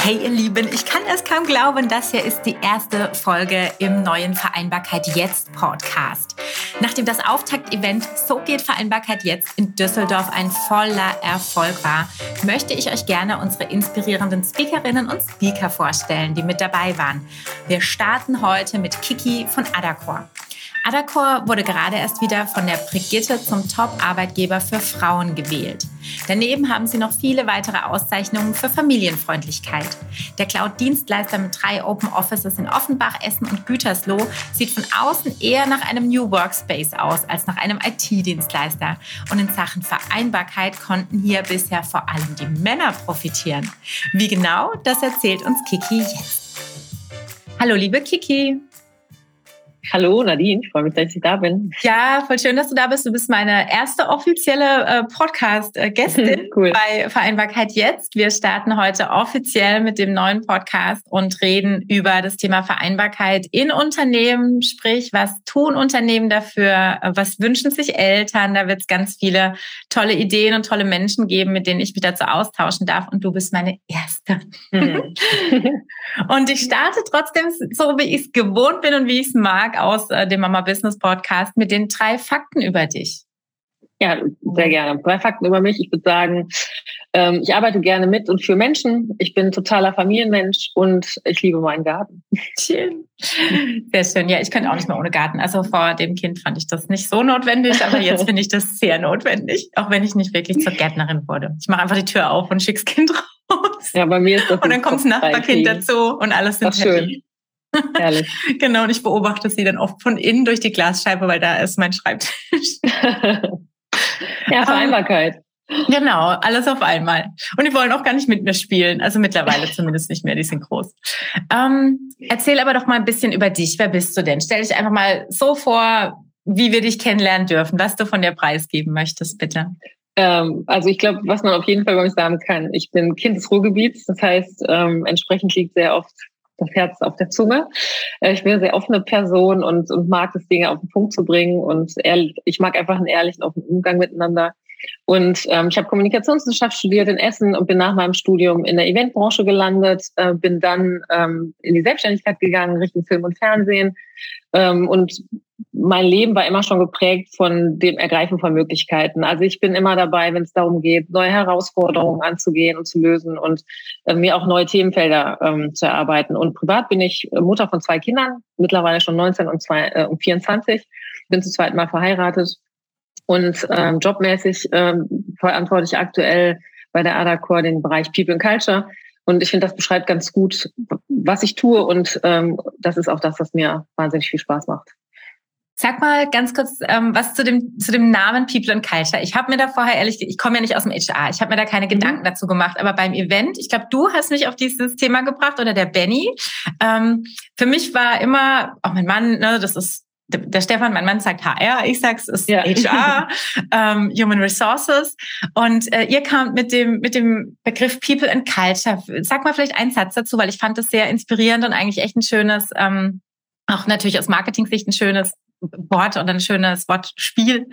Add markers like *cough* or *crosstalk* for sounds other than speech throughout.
Hey ihr Lieben, ich kann es kaum glauben, das hier ist die erste Folge im neuen Vereinbarkeit Jetzt Podcast. Nachdem das Auftakt-Event So geht Vereinbarkeit Jetzt in Düsseldorf ein voller Erfolg war, möchte ich euch gerne unsere inspirierenden Speakerinnen und Speaker vorstellen, die mit dabei waren. Wir starten heute mit Kiki von Adacor. Adacor wurde gerade erst wieder von der Brigitte zum Top-Arbeitgeber für Frauen gewählt. Daneben haben sie noch viele weitere Auszeichnungen für Familienfreundlichkeit. Der Cloud-Dienstleister mit drei Open Offices in Offenbach, Essen und Gütersloh sieht von außen eher nach einem New Workspace aus als nach einem IT-Dienstleister. Und in Sachen Vereinbarkeit konnten hier bisher vor allem die Männer profitieren. Wie genau, das erzählt uns Kiki jetzt. Hallo, liebe Kiki. Hallo Nadine, ich freue mich, dass ich da bin. Ja, voll schön, dass du da bist. Du bist meine erste offizielle äh, Podcast-Gästin *laughs* cool. bei Vereinbarkeit Jetzt. Wir starten heute offiziell mit dem neuen Podcast und reden über das Thema Vereinbarkeit in Unternehmen. Sprich, was tun Unternehmen dafür? Was wünschen sich Eltern? Da wird es ganz viele tolle Ideen und tolle Menschen geben, mit denen ich mich dazu austauschen darf. Und du bist meine erste. Mhm. *laughs* und ich starte trotzdem so, wie ich es gewohnt bin und wie ich es mag aus äh, dem Mama Business Podcast mit den drei Fakten über dich. Ja, sehr gerne. Drei Fakten über mich. Ich würde sagen, ähm, ich arbeite gerne mit und für Menschen. Ich bin totaler Familienmensch und ich liebe meinen Garten. Schön. Sehr schön. Ja, ich könnte auch nicht mehr ohne Garten. Also vor dem Kind fand ich das nicht so notwendig, aber jetzt *laughs* finde ich das sehr notwendig, auch wenn ich nicht wirklich zur Gärtnerin wurde. Ich mache einfach die Tür auf und schick's Kind raus. Ja, bei mir ist das. Und dann kommt das Nachbarkind dazu und alles sind Ach, schön. Herrlich. *laughs* genau, und ich beobachte sie dann oft von innen durch die Glasscheibe, weil da ist mein Schreibtisch. *laughs* ja, Vereinbarkeit. Genau, alles auf einmal. Und die wollen auch gar nicht mit mir spielen. Also mittlerweile *laughs* zumindest nicht mehr, die sind groß. Ähm, erzähl aber doch mal ein bisschen über dich. Wer bist du denn? Stell dich einfach mal so vor, wie wir dich kennenlernen dürfen, was du von der Preis geben möchtest, bitte. Ähm, also ich glaube, was man auf jeden Fall bei mir sagen kann, ich bin Kind des Ruhrgebiets. Das heißt, ähm, entsprechend liegt sehr oft das Herz auf der Zunge. Äh, ich bin eine sehr offene Person und, und mag es, Dinge auf den Punkt zu bringen. Und ehrlich, ich mag einfach einen ehrlichen, offenen Umgang miteinander. Und ähm, ich habe Kommunikationswissenschaft studiert in Essen und bin nach meinem Studium in der Eventbranche gelandet, äh, bin dann ähm, in die Selbstständigkeit gegangen, Richtung Film und Fernsehen. Ähm, und mein Leben war immer schon geprägt von dem Ergreifen von Möglichkeiten. Also ich bin immer dabei, wenn es darum geht, neue Herausforderungen anzugehen und zu lösen und äh, mir auch neue Themenfelder ähm, zu erarbeiten. Und privat bin ich Mutter von zwei Kindern, mittlerweile schon 19 und, zwei, äh, und 24. Bin zum zweiten Mal verheiratet und ähm, jobmäßig ähm, verantworte ich aktuell bei der ADACOR den Bereich People and Culture. Und ich finde, das beschreibt ganz gut, was ich tue. Und ähm, das ist auch das, was mir wahnsinnig viel Spaß macht. Sag mal ganz kurz ähm, was zu dem zu dem Namen People and Culture. Ich habe mir da vorher ehrlich, ich komme ja nicht aus dem HR, ich habe mir da keine mhm. Gedanken dazu gemacht. Aber beim Event, ich glaube, du hast mich auf dieses Thema gebracht oder der Benny. Ähm, für mich war immer, auch mein Mann, ne, das ist der Stefan, mein Mann sagt HR, ich sag's ist ja. HR, *laughs* ähm, Human Resources. Und äh, ihr kamt mit dem mit dem Begriff People and Culture. Sag mal vielleicht einen Satz dazu, weil ich fand das sehr inspirierend und eigentlich echt ein schönes, ähm, auch natürlich aus Marketing-Sicht ein schönes Wort oder ein schönes Wortspiel.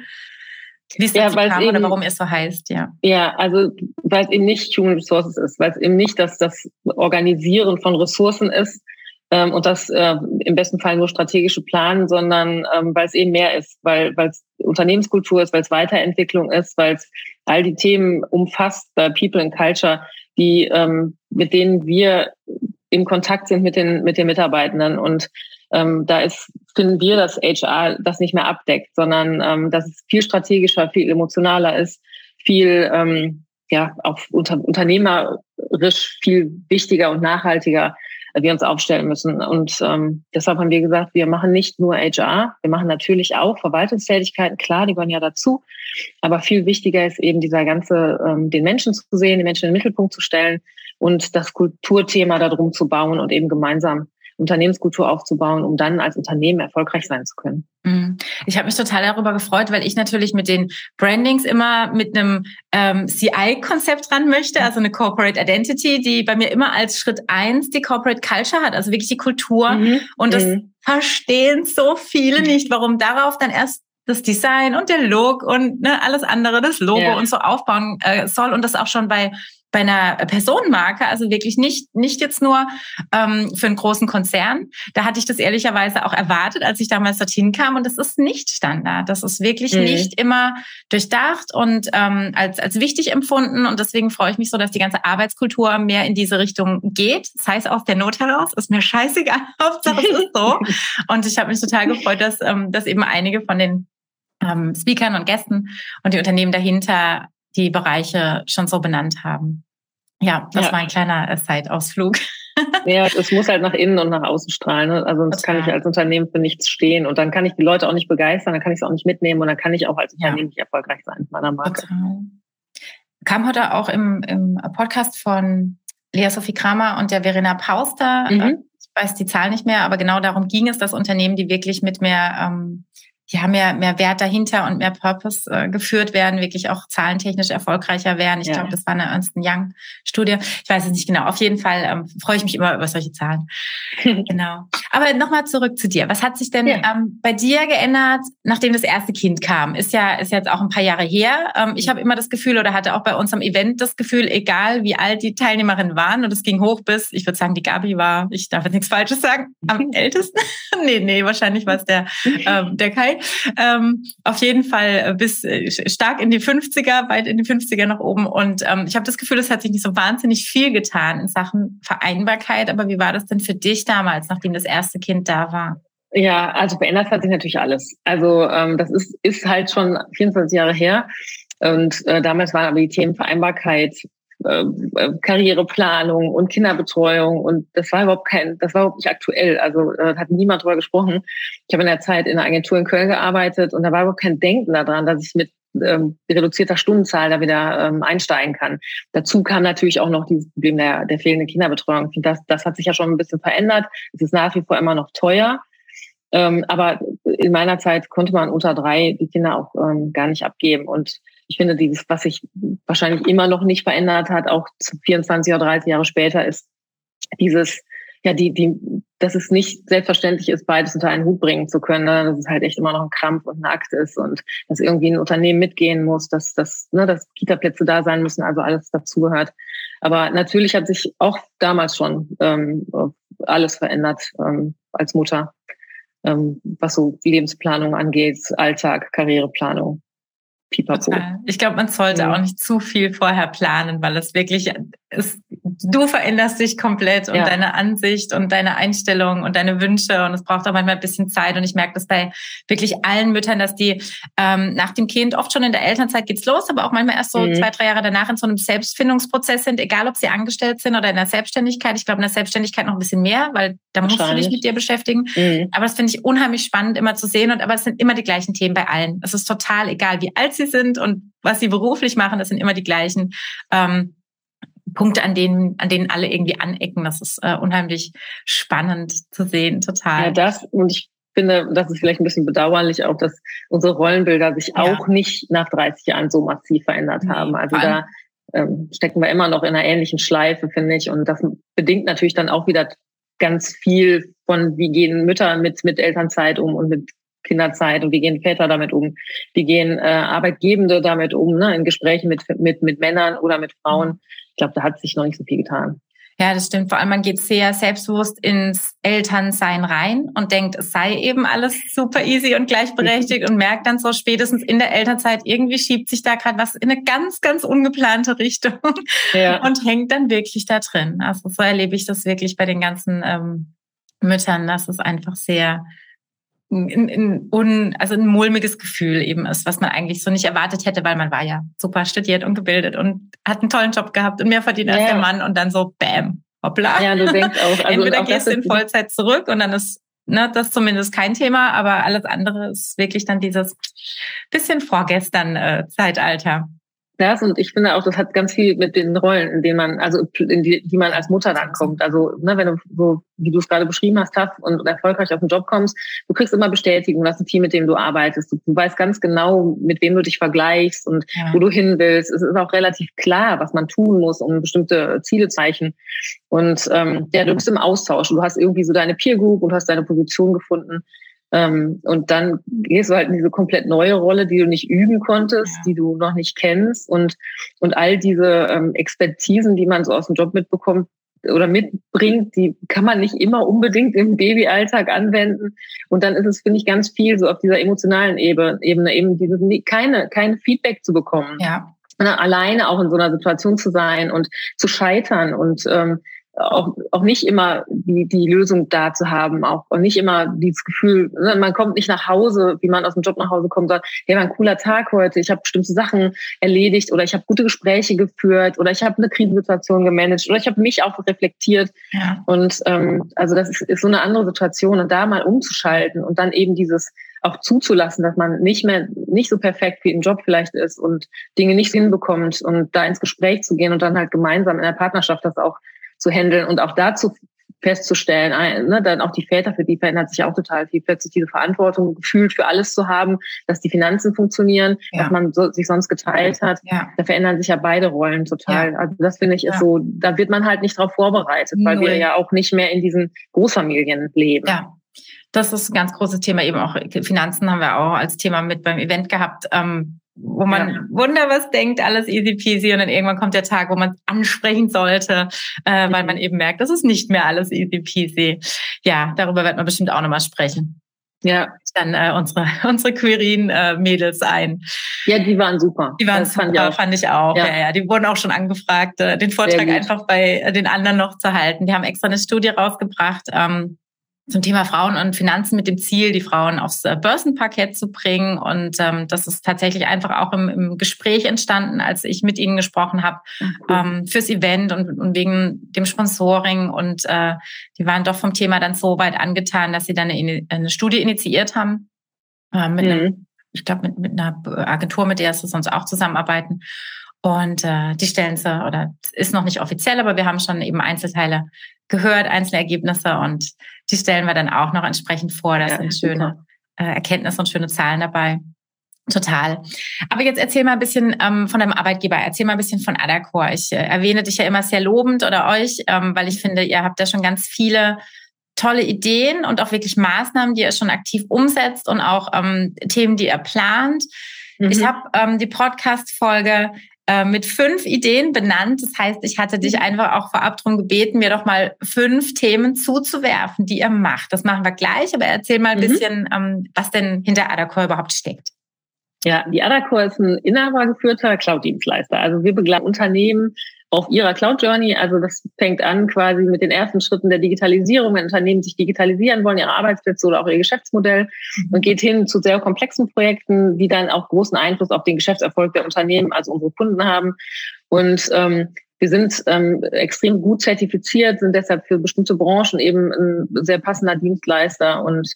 Wie ja, kam eben, oder warum es so heißt, ja. Ja, also weil es eben nicht Human Resources ist, weil es eben nicht das, das Organisieren von Ressourcen ist, ähm, und das äh, im besten Fall nur strategische Planen, sondern ähm, weil es eben mehr ist, weil es Unternehmenskultur ist, weil es Weiterentwicklung ist, weil es all die Themen umfasst, äh, People and Culture, die ähm, mit denen wir in Kontakt sind mit den mit den Mitarbeitenden und ähm, da ist finden wir, dass HR das nicht mehr abdeckt, sondern ähm, dass es viel strategischer, viel emotionaler ist, viel ähm, ja auch unter, unternehmerisch viel wichtiger und nachhaltiger wir uns aufstellen müssen. Und ähm, deshalb haben wir gesagt, wir machen nicht nur HR, wir machen natürlich auch Verwaltungstätigkeiten, klar, die gehören ja dazu. Aber viel wichtiger ist eben dieser ganze, ähm, den Menschen zu sehen, den Menschen in den Mittelpunkt zu stellen und das Kulturthema darum zu bauen und eben gemeinsam Unternehmenskultur aufzubauen, um dann als Unternehmen erfolgreich sein zu können. Mhm. Ich habe mich total darüber gefreut, weil ich natürlich mit den Brandings immer mit einem ähm, CI-Konzept ran möchte, also eine Corporate Identity, die bei mir immer als Schritt eins die Corporate Culture hat, also wirklich die Kultur. Mhm. Und das mhm. verstehen so viele nicht, warum darauf dann erst das Design und der Look und ne, alles andere, das Logo ja. und so aufbauen äh, soll und das auch schon bei bei einer Personenmarke, also wirklich nicht, nicht jetzt nur ähm, für einen großen Konzern. Da hatte ich das ehrlicherweise auch erwartet, als ich damals dorthin kam. Und das ist nicht Standard. Das ist wirklich mhm. nicht immer durchdacht und ähm, als, als wichtig empfunden. Und deswegen freue ich mich so, dass die ganze Arbeitskultur mehr in diese Richtung geht. Das heißt aus der Not heraus, ist mir *laughs* scheißegal. Hauptsache es ist so. *laughs* Und ich habe mich total gefreut, dass, ähm, dass eben einige von den ähm, Speakern und Gästen und die Unternehmen dahinter die Bereiche schon so benannt haben. Ja, das ja. war ein kleiner äh, Side-Ausflug. *laughs* Ja, es muss halt nach innen und nach außen strahlen. Ne? Also das kann ich als Unternehmen für nichts stehen und dann kann ich die Leute auch nicht begeistern, dann kann ich es auch nicht mitnehmen und dann kann ich auch als Unternehmen ja. nicht erfolgreich sein mit meiner Marke. Total. Kam heute auch im, im Podcast von Lea Sophie Kramer und der Verena Pauster. Mhm. Ich weiß die Zahl nicht mehr, aber genau darum ging es, dass Unternehmen, die wirklich mit mehr ähm, ja, mehr, mehr Wert dahinter und mehr Purpose äh, geführt werden, wirklich auch zahlentechnisch erfolgreicher werden. Ich ja. glaube, das war eine Ernst Young Studie. Ich weiß es nicht genau. Auf jeden Fall ähm, freue ich mich immer über solche Zahlen. *laughs* genau. Aber nochmal zurück zu dir. Was hat sich denn ja. ähm, bei dir geändert, nachdem das erste Kind kam? Ist ja, ist jetzt auch ein paar Jahre her. Ähm, ich habe immer das Gefühl oder hatte auch bei uns am Event das Gefühl, egal wie alt die Teilnehmerinnen waren, und es ging hoch bis, ich würde sagen, die Gabi war, ich darf jetzt nichts Falsches sagen, am ältesten. *laughs* nee, nee, wahrscheinlich war es der, ähm, der Kai ähm, auf jeden Fall bis äh, stark in die 50er, weit in die 50er nach oben. Und ähm, ich habe das Gefühl, es hat sich nicht so wahnsinnig viel getan in Sachen Vereinbarkeit. Aber wie war das denn für dich damals, nachdem das erste Kind da war? Ja, also verändert hat sich natürlich alles. Also ähm, das ist, ist halt schon 24 Jahre her. Und äh, damals waren aber die Themen Vereinbarkeit äh, äh, Karriereplanung und Kinderbetreuung und das war überhaupt kein, das war überhaupt nicht aktuell. Also äh, hat niemand drüber gesprochen. Ich habe in der Zeit in einer Agentur in Köln gearbeitet und da war überhaupt kein Denken daran, dass ich mit ähm, reduzierter Stundenzahl da wieder ähm, einsteigen kann. Dazu kam natürlich auch noch dieses Problem der, der fehlenden Kinderbetreuung. Das, das hat sich ja schon ein bisschen verändert. Es ist nach wie vor immer noch teuer. Ähm, aber in meiner Zeit konnte man unter drei die Kinder auch ähm, gar nicht abgeben. Und ich finde, dieses, was sich wahrscheinlich immer noch nicht verändert hat, auch 24 oder 30 Jahre später, ist dieses, ja, die, die, dass es nicht selbstverständlich ist, beides unter einen Hut bringen zu können, ne? dass es halt echt immer noch ein Krampf und ein Akt ist und dass irgendwie ein Unternehmen mitgehen muss, dass, dass, ne, dass Kita-Plätze da sein müssen, also alles dazugehört. Aber natürlich hat sich auch damals schon ähm, alles verändert ähm, als Mutter, ähm, was so Lebensplanung angeht, Alltag, Karriereplanung. Pipapo. Ich glaube, man sollte ja. auch nicht zu viel vorher planen, weil es wirklich ist, du veränderst dich komplett und ja. deine Ansicht und deine Einstellung und deine Wünsche und es braucht auch manchmal ein bisschen Zeit und ich merke das bei wirklich allen Müttern, dass die ähm, nach dem Kind oft schon in der Elternzeit geht's los, aber auch manchmal erst so mhm. zwei, drei Jahre danach in so einem Selbstfindungsprozess sind, egal ob sie angestellt sind oder in der Selbstständigkeit. Ich glaube, in der Selbstständigkeit noch ein bisschen mehr, weil da musst du dich mit dir beschäftigen. Mhm. Aber das finde ich unheimlich spannend immer zu sehen und aber es sind immer die gleichen Themen bei allen. Es ist total egal, wie alt sie sind und was sie beruflich machen, das sind immer die gleichen. Ähm, Punkte, an denen, an denen alle irgendwie anecken. Das ist äh, unheimlich spannend zu sehen, total. Ja, das und ich finde, das ist vielleicht ein bisschen bedauerlich auch, dass unsere Rollenbilder sich ja. auch nicht nach 30 Jahren so massiv verändert haben. Also da ähm, stecken wir immer noch in einer ähnlichen Schleife, finde ich. Und das bedingt natürlich dann auch wieder ganz viel von, wie gehen Mütter mit, mit Elternzeit um und mit Kinderzeit und wie gehen Väter damit um, wie gehen äh, Arbeitgebende damit um, ne, in Gesprächen mit, mit, mit Männern oder mit Frauen ich glaube, da hat sich noch nicht so viel getan. Ja, das stimmt. Vor allem, man geht sehr selbstbewusst ins Elternsein rein und denkt, es sei eben alles super easy und gleichberechtigt und merkt dann so spätestens in der Elternzeit, irgendwie schiebt sich da gerade was in eine ganz, ganz ungeplante Richtung ja. *laughs* und hängt dann wirklich da drin. Also so erlebe ich das wirklich bei den ganzen ähm, Müttern. Das ist einfach sehr, ein, ein, un, also ein mulmiges Gefühl eben ist, was man eigentlich so nicht erwartet hätte, weil man war ja super studiert und gebildet und hat einen tollen Job gehabt und mehr verdient ja. als der Mann und dann so bam, hoppla. Ja, du denkst auch. Also Entweder auch gehst du in Vollzeit zurück und dann ist ne, das zumindest kein Thema, aber alles andere ist wirklich dann dieses bisschen vorgestern äh, Zeitalter das und ich finde auch, das hat ganz viel mit den Rollen, in denen man, also in die, die man als Mutter dann kommt. Also, ne, wenn du so, wie du es gerade beschrieben hast, tough und erfolgreich auf den Job kommst, du kriegst immer Bestätigung, du hast ein Team, mit dem du arbeitest. Du, du weißt ganz genau, mit wem du dich vergleichst und ja. wo du hin willst. Es ist auch relativ klar, was man tun muss, um bestimmte Ziele zu erreichen. Und ähm, ja, du bist im Austausch. Du hast irgendwie so deine Peer Group und hast deine Position gefunden. Ähm, und dann gehst du halt in diese komplett neue Rolle, die du nicht üben konntest, ja. die du noch nicht kennst und, und all diese ähm, Expertisen, die man so aus dem Job mitbekommt, oder mitbringt, die kann man nicht immer unbedingt im Babyalltag anwenden. Und dann ist es, finde ich, ganz viel so auf dieser emotionalen Ebene, Ebene eben dieses, keine, keine Feedback zu bekommen. Ja. Alleine auch in so einer Situation zu sein und zu scheitern und ähm, auch, auch nicht immer die, die Lösung da zu haben, auch und nicht immer dieses Gefühl, ne, man kommt nicht nach Hause, wie man aus dem Job nach Hause kommt, sagt, hey, war ein cooler Tag heute, ich habe bestimmte Sachen erledigt oder ich habe gute Gespräche geführt oder ich habe eine Krisensituation gemanagt oder ich habe mich auch reflektiert. Ja. Und ähm, also das ist, ist so eine andere Situation und da mal umzuschalten und dann eben dieses auch zuzulassen, dass man nicht mehr nicht so perfekt wie im Job vielleicht ist und Dinge nicht hinbekommt und da ins Gespräch zu gehen und dann halt gemeinsam in der Partnerschaft das auch zu handeln und auch dazu festzustellen, ne, dann auch die Väter, für die verändert sich auch total viel, plötzlich diese Verantwortung gefühlt für alles zu haben, dass die Finanzen funktionieren, ja. dass man so, sich sonst geteilt hat. Ja. Da verändern sich ja beide Rollen total. Ja. Also das finde ich ist so, da wird man halt nicht drauf vorbereitet, weil Null. wir ja auch nicht mehr in diesen Großfamilien leben. Ja. Das ist ein ganz großes Thema, eben auch Finanzen haben wir auch als Thema mit beim Event gehabt. Ähm, wo man ja. wunder was denkt, alles easy peasy und dann irgendwann kommt der Tag, wo man es ansprechen sollte, äh, weil man eben merkt, das ist nicht mehr alles easy peasy. Ja, darüber wird man bestimmt auch nochmal sprechen. Ja. Dann äh, unsere *laughs* unsere Querien-Mädels äh, ein. Ja, die waren super. Die waren das super, fand ich auch. Fand ich auch. Ja. ja. ja, Die wurden auch schon angefragt, äh, den Vortrag einfach bei äh, den anderen noch zu halten. Die haben extra eine Studie rausgebracht. Ähm, zum Thema Frauen und Finanzen mit dem Ziel, die Frauen aufs äh, Börsenparkett zu bringen. Und ähm, das ist tatsächlich einfach auch im, im Gespräch entstanden, als ich mit ihnen gesprochen habe, mhm. ähm, fürs Event und, und wegen dem Sponsoring. Und äh, die waren doch vom Thema dann so weit angetan, dass sie dann eine, eine Studie initiiert haben. Äh, mit mhm. einem, ich glaube, mit, mit einer Agentur, mit der sie sonst auch zusammenarbeiten. Und äh, die stellen sie, oder ist noch nicht offiziell, aber wir haben schon eben Einzelteile gehört, einzelne Ergebnisse und die stellen wir dann auch noch entsprechend vor. Da ja, sind schöne äh, Erkenntnisse und schöne Zahlen dabei. Total. Aber jetzt erzähl mal ein bisschen ähm, von deinem Arbeitgeber. Erzähl mal ein bisschen von Adacor. Ich äh, erwähne dich ja immer sehr lobend oder euch, ähm, weil ich finde, ihr habt da schon ganz viele tolle Ideen und auch wirklich Maßnahmen, die ihr schon aktiv umsetzt und auch ähm, Themen, die ihr plant. Mhm. Ich habe ähm, die Podcast-Folge äh, mit fünf Ideen benannt. Das heißt, ich hatte dich einfach auch vorab darum gebeten, mir doch mal fünf Themen zuzuwerfen, die ihr macht. Das machen wir gleich, aber erzähl mal ein mhm. bisschen, ähm, was denn hinter Adacor überhaupt steckt. Ja, die Adacor ist ein inhabergeführter Cloud-Dienstleister. Also wir begleiten Unternehmen auf ihrer Cloud Journey. Also das fängt an quasi mit den ersten Schritten der Digitalisierung, wenn Unternehmen sich digitalisieren wollen, ihre Arbeitsplätze oder auch ihr Geschäftsmodell mhm. und geht hin zu sehr komplexen Projekten, die dann auch großen Einfluss auf den Geschäftserfolg der Unternehmen, also unsere Kunden haben. Und ähm, wir sind ähm, extrem gut zertifiziert, sind deshalb für bestimmte Branchen eben ein sehr passender Dienstleister und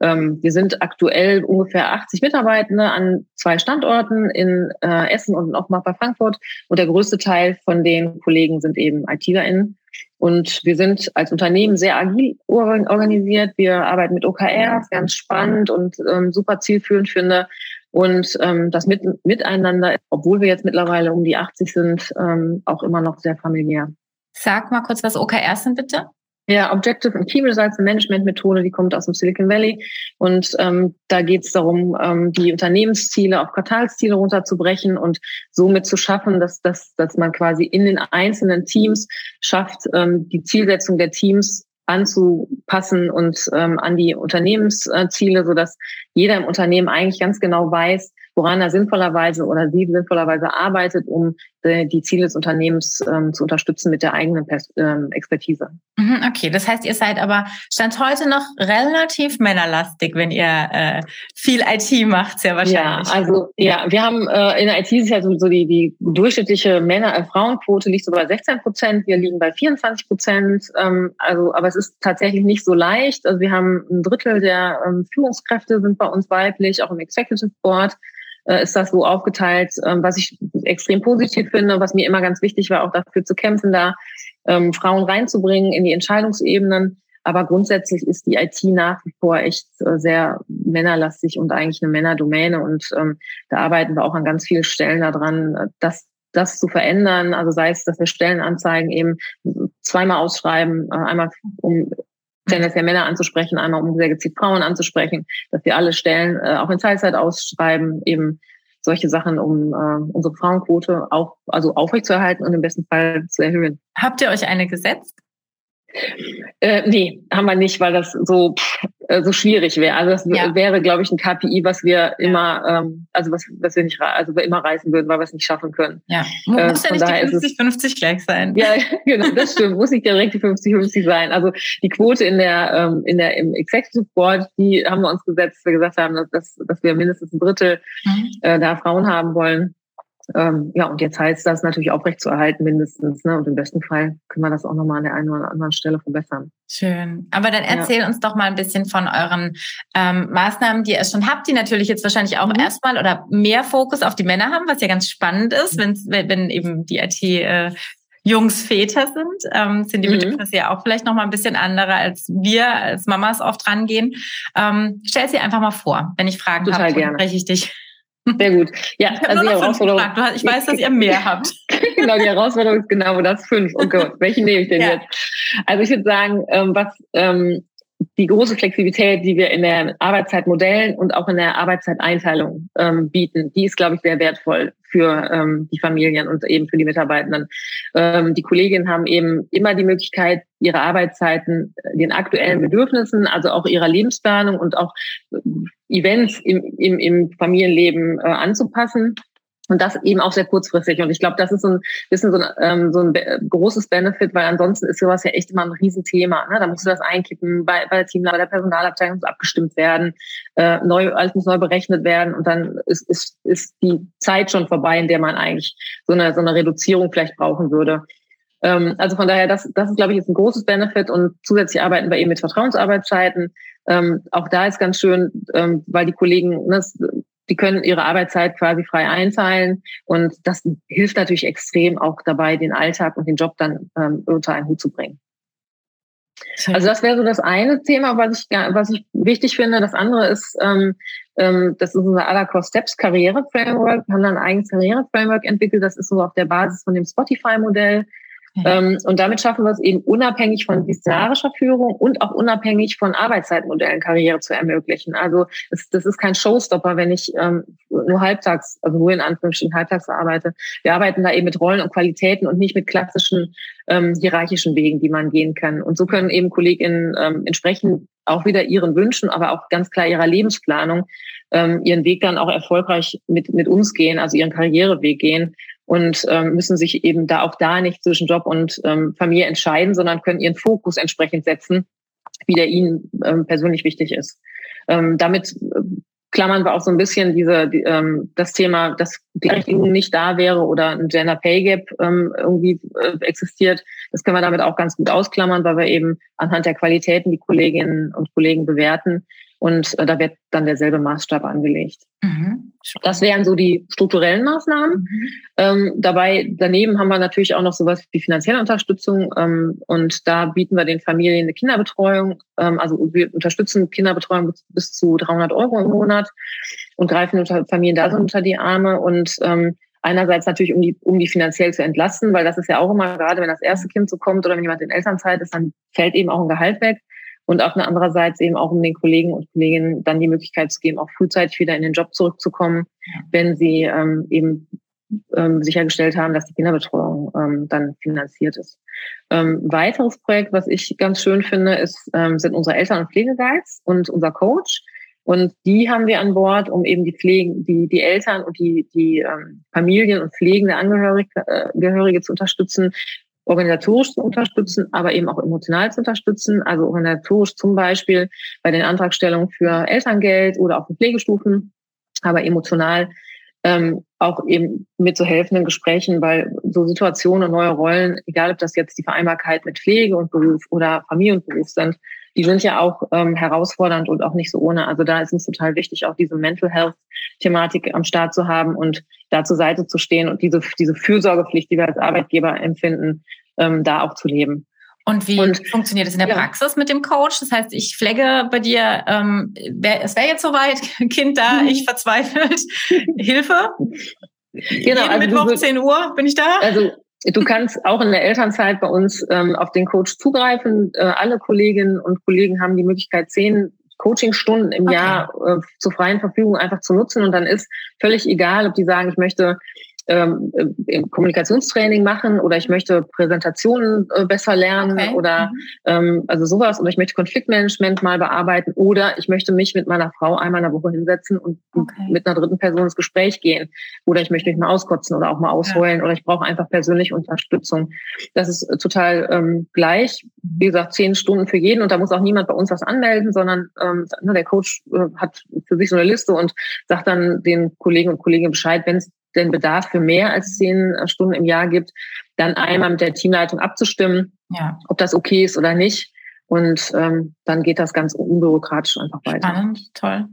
wir sind aktuell ungefähr 80 Mitarbeitende an zwei Standorten in äh, Essen und auch mal bei Frankfurt. Und der größte Teil von den Kollegen sind eben ITlerInnen. Und wir sind als Unternehmen sehr agil organisiert. Wir arbeiten mit OKR, ganz spannend und ähm, super zielführend finde. Und ähm, das mit, Miteinander, obwohl wir jetzt mittlerweile um die 80 sind, ähm, auch immer noch sehr familiär. Sag mal kurz, was OKRs sind, bitte. Ja, Objective and Key Results Management Methode, die kommt aus dem Silicon Valley. Und ähm, da geht es darum, ähm, die Unternehmensziele auf Quartalsziele runterzubrechen und somit zu schaffen, dass, dass, dass man quasi in den einzelnen Teams schafft, ähm, die Zielsetzung der Teams anzupassen und ähm, an die Unternehmensziele, so dass jeder im Unternehmen eigentlich ganz genau weiß, woran er sinnvollerweise oder sie sinnvollerweise arbeitet, um die Ziele des Unternehmens ähm, zu unterstützen mit der eigenen Pers ähm, Expertise. Mhm, okay, das heißt, ihr seid aber stand heute noch relativ männerlastig, wenn ihr äh, viel IT macht, sehr wahrscheinlich. Ja, also ja, wir haben äh, in der IT ist ja so, so die, die durchschnittliche Männer-Frauenquote liegt so bei 16 Prozent, wir liegen bei 24 Prozent. Ähm, also, aber es ist tatsächlich nicht so leicht. Also wir haben ein Drittel der ähm, Führungskräfte sind bei uns weiblich, auch im Executive Board äh, ist das so aufgeteilt, ähm, was ich extrem positiv finde, was mir immer ganz wichtig war, auch dafür zu kämpfen, da ähm, Frauen reinzubringen in die Entscheidungsebenen. Aber grundsätzlich ist die IT nach wie vor echt äh, sehr männerlastig und eigentlich eine Männerdomäne. Und ähm, da arbeiten wir auch an ganz vielen Stellen daran, das, das zu verändern. Also sei es, dass wir Stellenanzeigen eben zweimal ausschreiben, äh, einmal um tendenziell Männer anzusprechen, einmal um sehr gezielt Frauen anzusprechen, dass wir alle Stellen äh, auch in Teilzeit ausschreiben, eben solche Sachen, um äh, unsere Frauenquote auch also aufrechtzuerhalten und im besten Fall zu erhöhen. Habt ihr euch eine gesetzt? Äh, nee, haben wir nicht, weil das so äh, so schwierig wäre. Also das ja. wäre, glaube ich, ein KPI, was wir immer, ähm, also was, was wir nicht, also wir immer reißen würden, weil wir es nicht schaffen können. Ja, äh, muss ja nicht die 50-50 gleich sein. Ja, *laughs* genau, das stimmt. muss nicht direkt die 50-50 sein. Also die Quote in der, ähm, in der im Executive Board, die haben wir uns gesetzt, dass wir gesagt haben, dass, dass wir mindestens ein Drittel mhm. äh, da Frauen haben wollen. Ähm, ja, und jetzt heißt das natürlich aufrechtzuerhalten mindestens. Ne? Und im besten Fall können wir das auch nochmal an der einen oder anderen Stelle verbessern. Schön. Aber dann erzähl ja. uns doch mal ein bisschen von euren ähm, Maßnahmen, die ihr schon habt, die natürlich jetzt wahrscheinlich auch mhm. erstmal oder mehr Fokus auf die Männer haben, was ja ganz spannend ist, mhm. wenn, wenn eben die IT äh, Jungs Väter sind, ähm, sind die mhm. Bedürfnisse ja auch vielleicht noch mal ein bisschen andere, als wir als Mamas oft rangehen. Ähm, stell sie einfach mal vor, wenn ich Fragen habe, spreche ich dich. Sehr gut. Ja, ich also die Herausforderung. Ich weiß, dass ihr mehr habt. *laughs* genau, die Herausforderung ist genau das fünf. Oh Gott, welchen nehme ich denn ja. jetzt? Also ich würde sagen, ähm, was ähm, die große Flexibilität, die wir in der Arbeitszeitmodellen und auch in der Arbeitszeiteinteilung ähm, bieten, die ist, glaube ich, sehr wertvoll für ähm, die Familien und eben für die Mitarbeitenden. Ähm, die Kolleginnen haben eben immer die Möglichkeit, ihre Arbeitszeiten den aktuellen Bedürfnissen, also auch ihrer Lebensplanung und auch Events im, im, im Familienleben äh, anzupassen. Und das eben auch sehr kurzfristig. Und ich glaube, das ist so ein bisschen so ein, ähm, so ein großes Benefit, weil ansonsten ist sowas ja echt immer ein Riesenthema. Ne? Da musst du das einkippen, bei, bei der Teamleiter, bei der Personalabteilung muss abgestimmt werden, äh, neu, alles muss neu berechnet werden und dann ist, ist, ist die Zeit schon vorbei, in der man eigentlich so eine, so eine Reduzierung vielleicht brauchen würde. Ähm, also von daher, das, das ist, glaube ich, jetzt ein großes Benefit und zusätzlich arbeiten wir eben mit Vertrauensarbeitszeiten. Ähm, auch da ist ganz schön, ähm, weil die Kollegen, ne, die können ihre Arbeitszeit quasi frei einteilen und das hilft natürlich extrem auch dabei, den Alltag und den Job dann ähm, unter einen Hut zu bringen. Also das wäre so das eine Thema, was ich, was ich wichtig finde. Das andere ist, ähm, ähm, das ist unser Adacor Steps Karriere Framework. Wir haben dann ein eigenes Karriere Framework entwickelt. Das ist so auf der Basis von dem Spotify Ähm, und damit schaffen wir es eben unabhängig von disziplinarischer Führung und auch unabhängig von Arbeitszeitmodellen Karriere zu ermöglichen. Also es, das ist kein Showstopper, wenn ich ähm, nur halbtags, also nur in Anführungsstrichen halbtags arbeite. Wir arbeiten da eben mit Rollen und Qualitäten und nicht mit klassischen ähm, hierarchischen Wegen, die man gehen kann. Und so können eben KollegInnen ähm, entsprechend auch wieder ihren Wünschen, aber auch ganz klar ihrer Lebensplanung ähm, ihren Weg dann auch erfolgreich mit, mit uns gehen, also ihren Karriereweg gehen und ähm, müssen sich eben da auch da nicht zwischen Job und ähm, Familie entscheiden, sondern können ihren Fokus entsprechend setzen, wie der ihnen ähm, persönlich wichtig ist. Ähm, damit äh, klammern wir auch so ein bisschen diese die, ähm, das Thema, dass Gleichberechtigung nicht da wäre oder ein Gender Pay Gap ähm, irgendwie äh, existiert. Das können wir damit auch ganz gut ausklammern, weil wir eben anhand der Qualitäten die Kolleginnen und Kollegen bewerten und äh, da wird dann derselbe Maßstab angelegt. Mhm. Das wären so die strukturellen Maßnahmen. Mhm. Ähm, dabei, daneben haben wir natürlich auch noch sowas wie finanzielle Unterstützung. Ähm, und da bieten wir den Familien eine Kinderbetreuung. Ähm, also wir unterstützen Kinderbetreuung bis zu 300 Euro im Monat und greifen unter Familien da so unter die Arme. Und ähm, einerseits natürlich, um die, um die finanziell zu entlasten, weil das ist ja auch immer, gerade wenn das erste Kind so kommt oder wenn jemand in Elternzeit ist, dann fällt eben auch ein Gehalt weg und auf der anderen Seite eben auch um den Kollegen und Kolleginnen dann die Möglichkeit zu geben, auch frühzeitig wieder in den Job zurückzukommen, wenn sie ähm, eben ähm, sichergestellt haben, dass die Kinderbetreuung ähm, dann finanziert ist. Ähm, weiteres Projekt, was ich ganz schön finde, ist, ähm, sind unsere Eltern- und Pflegeguides und unser Coach. Und die haben wir an Bord, um eben die Pflegen, die, die Eltern und die, die ähm, Familien und pflegende Angehörige, äh, Angehörige zu unterstützen, organisatorisch zu unterstützen, aber eben auch emotional zu unterstützen. Also organisatorisch zum Beispiel bei den Antragstellungen für Elterngeld oder auch für Pflegestufen, aber emotional ähm, auch eben mit zu helfenden Gesprächen, weil so Situationen und neue Rollen, egal ob das jetzt die Vereinbarkeit mit Pflege und Beruf oder Familie und Beruf sind, die sind ja auch ähm, herausfordernd und auch nicht so ohne. Also da ist es total wichtig, auch diese Mental Health Thematik am Start zu haben und da zur Seite zu stehen und diese, diese Fürsorgepflicht, die wir als Arbeitgeber empfinden, ähm, da auch zu leben. Und wie und, funktioniert es in der ja. Praxis mit dem Coach? Das heißt, ich flagge bei dir, ähm, wär, es wäre jetzt soweit, *laughs* Kind da, mhm. ich verzweifelt, *laughs* Hilfe. Genau, Jeden also Mittwoch, 10 Uhr, bin ich da? Also Du kannst auch in der Elternzeit bei uns ähm, auf den Coach zugreifen. Äh, alle Kolleginnen und Kollegen haben die Möglichkeit, zehn Coachingstunden im okay. Jahr äh, zur freien Verfügung einfach zu nutzen. Und dann ist völlig egal, ob die sagen, ich möchte ähm, äh, Kommunikationstraining machen oder ich möchte Präsentationen äh, besser lernen okay. oder mhm. ähm, also sowas oder ich möchte Konfliktmanagement mal bearbeiten oder ich möchte mich mit meiner Frau einmal in der Woche hinsetzen und okay. mit einer dritten Person ins Gespräch gehen oder ich möchte mich mal auskotzen oder auch mal ausheulen ja. oder ich brauche einfach persönliche Unterstützung. Das ist total ähm, gleich. Wie gesagt, zehn Stunden für jeden und da muss auch niemand bei uns was anmelden, sondern ähm, ne, der Coach äh, hat für sich so eine Liste und sagt dann den Kollegen und Kolleginnen Bescheid, wenn es den Bedarf für mehr als zehn äh, Stunden im Jahr gibt, dann einmal mit der Teamleitung abzustimmen, ja. ob das okay ist oder nicht. Und ähm, dann geht das ganz unbürokratisch einfach weiter. Spannend, toll.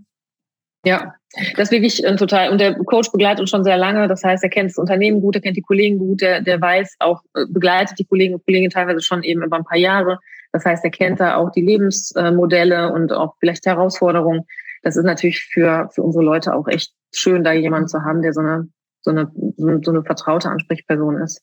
Ja, das ist wirklich äh, total. Und der Coach begleitet uns schon sehr lange. Das heißt, er kennt das Unternehmen gut, er kennt die Kollegen gut, der, der weiß auch, äh, begleitet die Kollegen und Kolleginnen teilweise schon eben über ein paar Jahre. Das heißt, er kennt da auch die Lebensmodelle und auch vielleicht Herausforderungen. Das ist natürlich für, für unsere Leute auch echt schön, da jemanden zu haben, der so eine so eine, so eine vertraute Ansprechperson ist.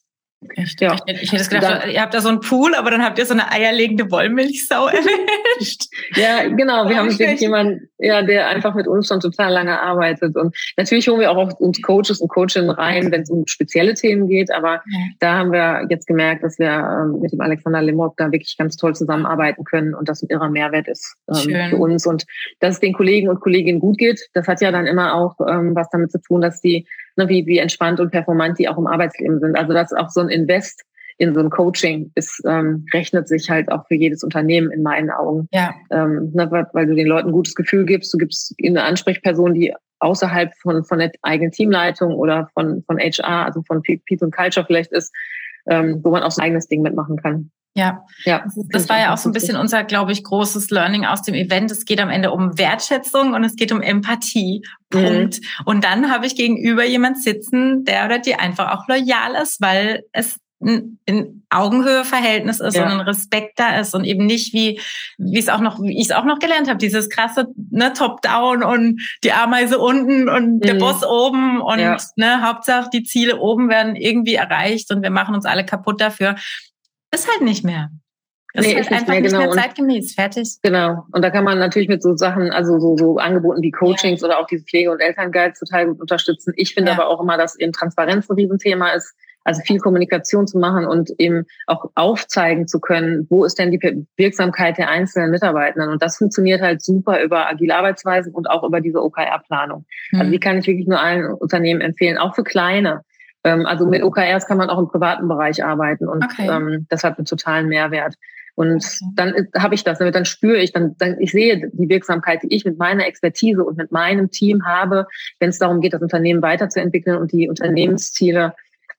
Echt? Ja. Ich, ich hätte es gedacht, da, ihr habt da so einen Pool, aber dann habt ihr so eine eierlegende Wollmilchsau *laughs* erwischt. ja, genau. Wir haben wirklich jemanden, ja, der einfach mit uns schon total lange arbeitet. Und natürlich holen wir auch uns Coaches und Coachinnen rein, wenn es um spezielle Themen geht. Aber ja. da haben wir jetzt gemerkt, dass wir ähm, mit dem Alexander Limok da wirklich ganz toll zusammenarbeiten können und das ein irrer Mehrwert ist ähm, für uns. Und dass es den Kollegen und Kolleginnen gut geht, das hat ja dann immer auch ähm, was damit zu tun, dass die ne, wie, wie entspannt und performant die auch im Arbeitsleben sind. Also das ist auch so ein Invest in so ein Coaching ist, ähm, rechnet sich halt auch für jedes Unternehmen in meinen Augen. Ja. Ähm, ne, weil, weil du den Leuten ein gutes Gefühl gibst, du gibst ihnen eine Ansprechperson, die außerhalb von, von der eigenen Teamleitung oder von, von HR, also von People and Culture vielleicht ist, ähm, wo man auch sein eigenes Ding mitmachen kann. Ja, ja. Das war ja auch so ein bisschen unser, glaube ich, großes Learning aus dem Event. Es geht am Ende um Wertschätzung und es geht um Empathie. Punkt. Mhm. Und dann habe ich gegenüber jemand sitzen, der oder die einfach auch loyal ist, weil es ein Augenhöhe-Verhältnis ist ja. und ein Respekt da ist und eben nicht wie wie es auch noch wie ich es auch noch gelernt habe dieses krasse ne Top Down und die Ameise unten und mhm. der Boss oben und ja. ne Hauptsache die Ziele oben werden irgendwie erreicht und wir machen uns alle kaputt dafür ist halt nicht mehr. Das nee, ist, halt einfach mehr, nicht genau. mehr zeitgemäß, fertig. Genau. Und da kann man natürlich mit so Sachen, also so, so Angeboten wie Coachings ja. oder auch diese Pflege- und Elternguides total gut unterstützen. Ich finde ja. aber auch immer, dass eben Transparenz ein Riesenthema ist. Also viel Kommunikation zu machen und eben auch aufzeigen zu können, wo ist denn die Wirksamkeit der einzelnen Mitarbeitenden. Und das funktioniert halt super über agile Arbeitsweisen und auch über diese OKR-Planung. Mhm. Also die kann ich wirklich nur allen Unternehmen empfehlen, auch für kleine. Ähm, also mit OKRs kann man auch im privaten Bereich arbeiten und okay. ähm, das hat einen totalen Mehrwert. Und dann habe ich das, dann spüre ich, dann, dann ich sehe die Wirksamkeit, die ich mit meiner Expertise und mit meinem Team habe, wenn es darum geht, das Unternehmen weiterzuentwickeln und die Unternehmensziele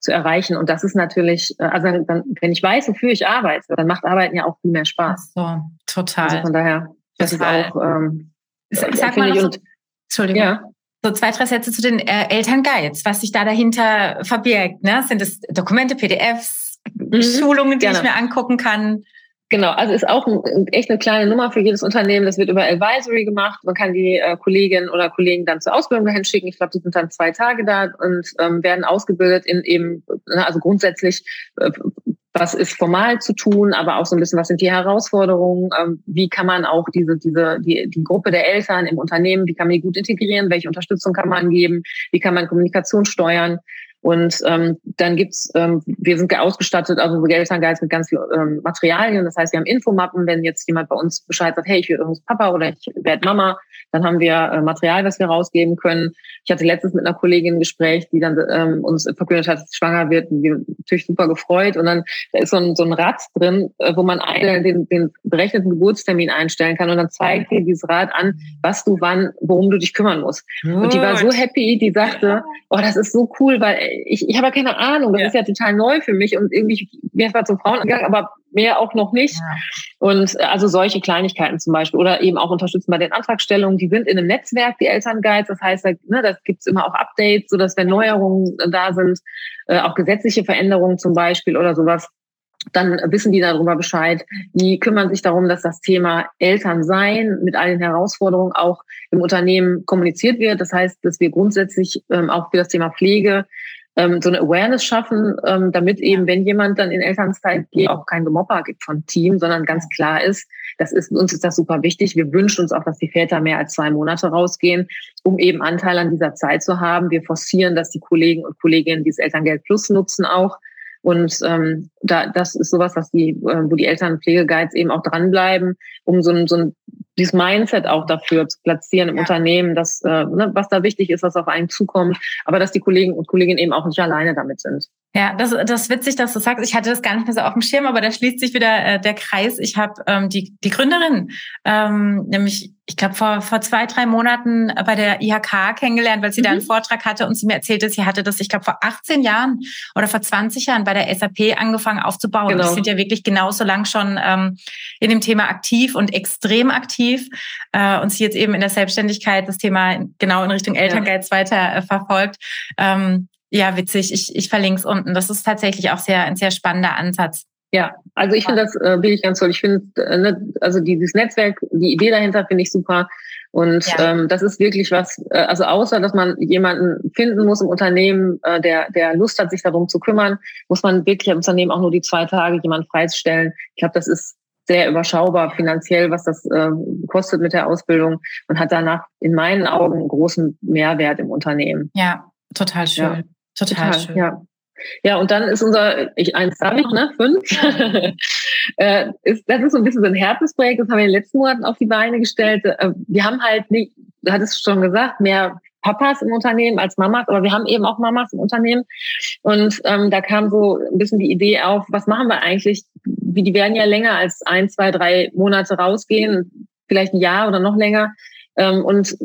zu erreichen. Und das ist natürlich, äh, also dann, wenn ich weiß, wofür ich arbeite, dann macht Arbeiten ja auch viel mehr Spaß. So, total. Also von daher, das total. ist auch, ähm, Sag mal, so, Entschuldigung. Ja. So zwei, drei Sätze zu den äh, Elternguides, was sich da dahinter verbirgt. Ne? Sind es Dokumente, PDFs, mhm, Schulungen, die gerne. ich mir angucken kann? Genau, also ist auch ein, echt eine kleine Nummer für jedes Unternehmen. Das wird über Advisory gemacht. Man kann die äh, Kolleginnen oder Kollegen dann zur Ausbildung dahin schicken. Ich glaube, die sind dann zwei Tage da und ähm, werden ausgebildet in eben, also grundsätzlich äh, was ist formal zu tun, aber auch so ein bisschen, was sind die Herausforderungen, ähm, wie kann man auch diese, diese, die, die Gruppe der Eltern im Unternehmen, wie kann man die gut integrieren, welche Unterstützung kann man geben, wie kann man Kommunikation steuern. Und ähm, dann gibt's, ähm, wir sind ausgestattet, also so Elternguides mit ganz viel ähm, Materialien. Das heißt, wir haben Infomappen, wenn jetzt jemand bei uns Bescheid sagt, hey, ich will übrigens Papa oder ich werde Mama, dann haben wir äh, Material, was wir rausgeben können. Ich hatte letztens mit einer Kollegin ein Gespräch, die dann ähm, uns verkündet hat, dass sie schwanger wird. Und wir natürlich super gefreut. Und dann da ist so ein, so ein Rad drin, äh, wo man einen, den, den berechneten Geburtstermin einstellen kann. Und dann zeigt dir dieses Rad an, was du wann, worum du dich kümmern musst. Und die war so happy, die sagte, oh, das ist so cool, weil ich, ich habe ja keine Ahnung, das ja. ist ja total neu für mich. Und irgendwie, mir war zum Frauenangang, aber mehr auch noch nicht. Ja. Und äh, also solche Kleinigkeiten zum Beispiel oder eben auch unterstützen bei den Antragstellungen. Die sind in einem Netzwerk, die Elternguides. Das heißt, da, ne, da gibt's immer auch Updates, so dass wenn Neuerungen da sind, äh, auch gesetzliche Veränderungen zum Beispiel oder sowas, dann wissen die darüber Bescheid. Die kümmern sich darum, dass das Thema Elternsein mit all den Herausforderungen auch im Unternehmen kommuniziert wird. Das heißt, dass wir grundsätzlich ähm, auch für das Thema Pflege ähm, so eine Awareness schaffen, ähm, damit eben, wenn jemand dann in Elternzeit geht, auch kein Gemopper gibt von Team, sondern ganz klar ist, das ist, uns ist das super wichtig. Wir wünschen uns auch, dass die Väter mehr als zwei Monate rausgehen, um eben Anteil an dieser Zeit zu haben. Wir forcieren, dass die Kollegen und Kolleginnen dieses Elterngeld Plus nutzen auch. Und ähm, da, das ist sowas, was die, äh, wo die Eltern Pflegeguides eben auch dranbleiben, um so ein, so ein dieses Mindset auch dafür zu platzieren im ja. Unternehmen, dass äh, ne, was da wichtig ist, was auf einen zukommt, aber dass die Kollegen und Kolleginnen eben auch nicht alleine damit sind. Ja, das, das ist witzig, dass du sagst. Ich hatte das gar nicht mehr so auf dem Schirm, aber da schließt sich wieder äh, der Kreis. Ich habe ähm, die, die Gründerin, ähm, nämlich ich glaube vor, vor zwei, drei Monaten bei der IHK kennengelernt, weil sie mhm. da einen. Vortrag hatte und sie mir erzählte, sie hatte das, ich glaube, vor 18 Jahren oder vor 20 Jahren bei der SAP angefangen aufzubauen. Genau. Die sind ja wirklich genauso lang schon ähm, in dem Thema aktiv und extrem aktiv äh, und sie jetzt eben in der Selbstständigkeit das Thema genau in Richtung Elterngeiz ja. weiter äh, verfolgt. Ähm, ja, witzig. Ich, ich verlinke es unten. Das ist tatsächlich auch sehr, ein sehr spannender Ansatz. Ja, also ich finde das äh, wirklich ganz toll. Ich finde, äh, ne, also dieses Netzwerk, die Idee dahinter finde ich super. Und ja. ähm, das ist wirklich was, äh, also außer dass man jemanden finden muss im Unternehmen, äh, der, der Lust hat, sich darum zu kümmern, muss man wirklich im Unternehmen auch nur die zwei Tage jemanden freistellen. Ich glaube, das ist sehr überschaubar finanziell, was das äh, kostet mit der Ausbildung und hat danach in meinen Augen großen Mehrwert im Unternehmen. Ja, total schön. Ja. Total, total schön. Ja. Ja, und dann ist unser, ich eins habe ich, ne, fünf. *laughs* äh, ist, das ist so ein bisschen so ein Herzensprojekt, das haben wir in den letzten Monaten auf die Beine gestellt. Äh, wir haben halt nicht, du hattest schon gesagt, mehr Papas im Unternehmen als Mamas, aber wir haben eben auch Mamas im Unternehmen. Und ähm, da kam so ein bisschen die Idee auf, was machen wir eigentlich? Wie die werden ja länger als ein, zwei, drei Monate rausgehen, vielleicht ein Jahr oder noch länger. Ähm, und